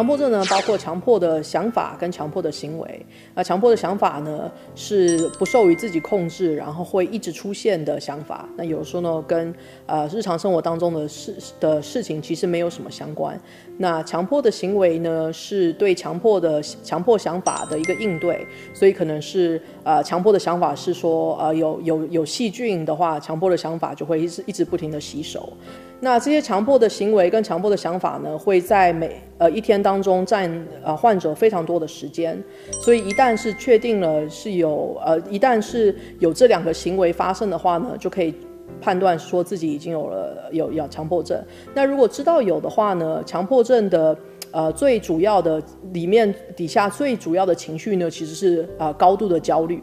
强迫症呢，包括强迫的想法跟强迫的行为。那强迫的想法呢，是不受于自己控制，然后会一直出现的想法。那有时候呢，跟呃日常生活当中的事的事情其实没有什么相关。那强迫的行为呢，是对强迫的强迫想法的一个应对。所以可能是呃强迫的想法是说，呃有有有细菌的话，强迫的想法就会一直一直不停的洗手。那这些强迫的行为跟强迫的想法呢，会在每呃一天当中占呃患者非常多的时间，所以一旦是确定了是有呃一旦是有这两个行为发生的话呢，就可以判断说自己已经有了有有强迫症。那如果知道有的话呢，强迫症的呃最主要的里面底下最主要的情绪呢，其实是呃高度的焦虑。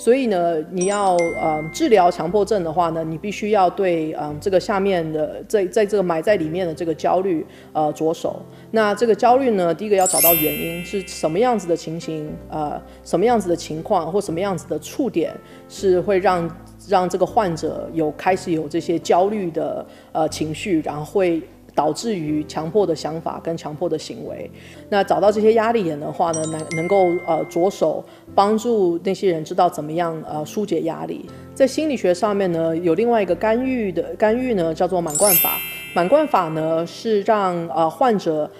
所以呢，你要呃治疗强迫症的话呢，你必须要对嗯这个下面的在在这个埋在里面的这个焦虑呃着手。那这个焦虑呢，第一个要找到原因是什么样子的情形，呃什么样子的情况或什么样子的触点是会让让这个患者有开始有这些焦虑的呃情绪，然后会。导致于强迫的想法跟强迫的行为，那找到这些压力点的话呢，能能够呃着手帮助那些人知道怎么样呃疏解压力。在心理学上面呢，有另外一个干预的干预呢，叫做满贯法。满贯法呢是让呃患者。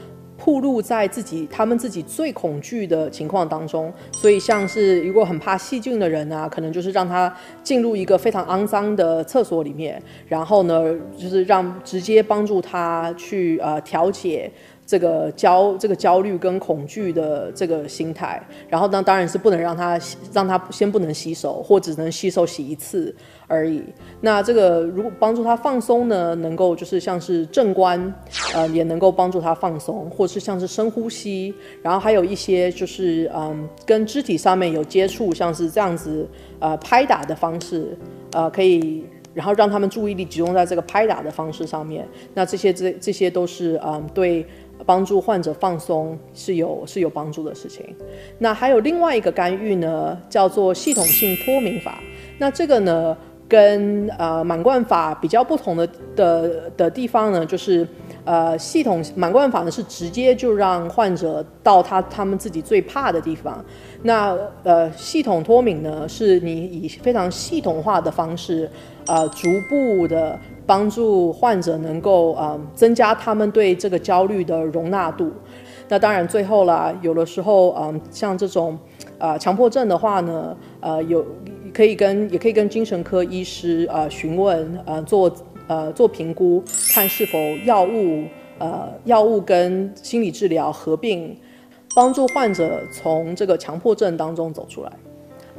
暴露在自己他们自己最恐惧的情况当中，所以像是如果很怕细菌的人啊，可能就是让他进入一个非常肮脏的厕所里面，然后呢，就是让直接帮助他去呃调节。这个焦这个焦虑跟恐惧的这个心态，然后呢，当然是不能让他让他先不能洗手，或只能洗手洗一次而已。那这个如果帮助他放松呢，能够就是像是正观，呃，也能够帮助他放松，或是像是深呼吸，然后还有一些就是嗯，跟肢体上面有接触，像是这样子呃拍打的方式，呃，可以然后让他们注意力集中在这个拍打的方式上面。那这些这这些都是嗯对。帮助患者放松是有是有帮助的事情。那还有另外一个干预呢，叫做系统性脱敏法。那这个呢，跟呃满贯法比较不同的的的地方呢，就是呃系统满贯法呢是直接就让患者到他他们自己最怕的地方。那呃系统脱敏呢，是你以非常系统化的方式，呃逐步的。帮助患者能够啊增加他们对这个焦虑的容纳度。那当然最后啦，有的时候啊像这种啊强迫症的话呢，呃有可以跟也可以跟精神科医师啊询问啊做呃做评估，看是否药物呃药物跟心理治疗合并，帮助患者从这个强迫症当中走出来。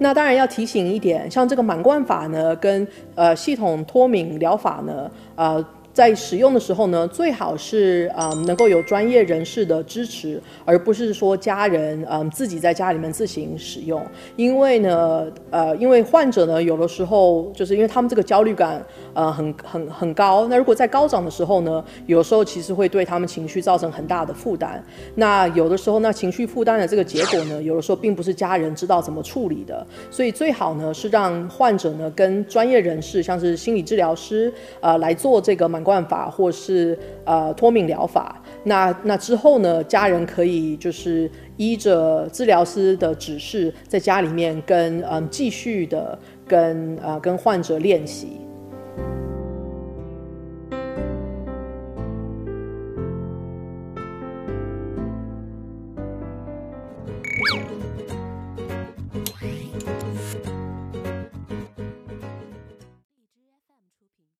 那当然要提醒一点，像这个满贯法呢，跟呃系统脱敏疗法呢，呃。在使用的时候呢，最好是啊能够有专业人士的支持，而不是说家人嗯自己在家里面自行使用。因为呢，呃，因为患者呢有的时候就是因为他们这个焦虑感呃很很很高，那如果在高涨的时候呢，有时候其实会对他们情绪造成很大的负担。那有的时候那情绪负担的这个结果呢，有的时候并不是家人知道怎么处理的，所以最好呢是让患者呢跟专业人士，像是心理治疗师呃来做这个满。灌法，或是呃脱敏疗法。那那之后呢？家人可以就是依着治疗师的指示，在家里面跟嗯继续的跟呃跟患者练习。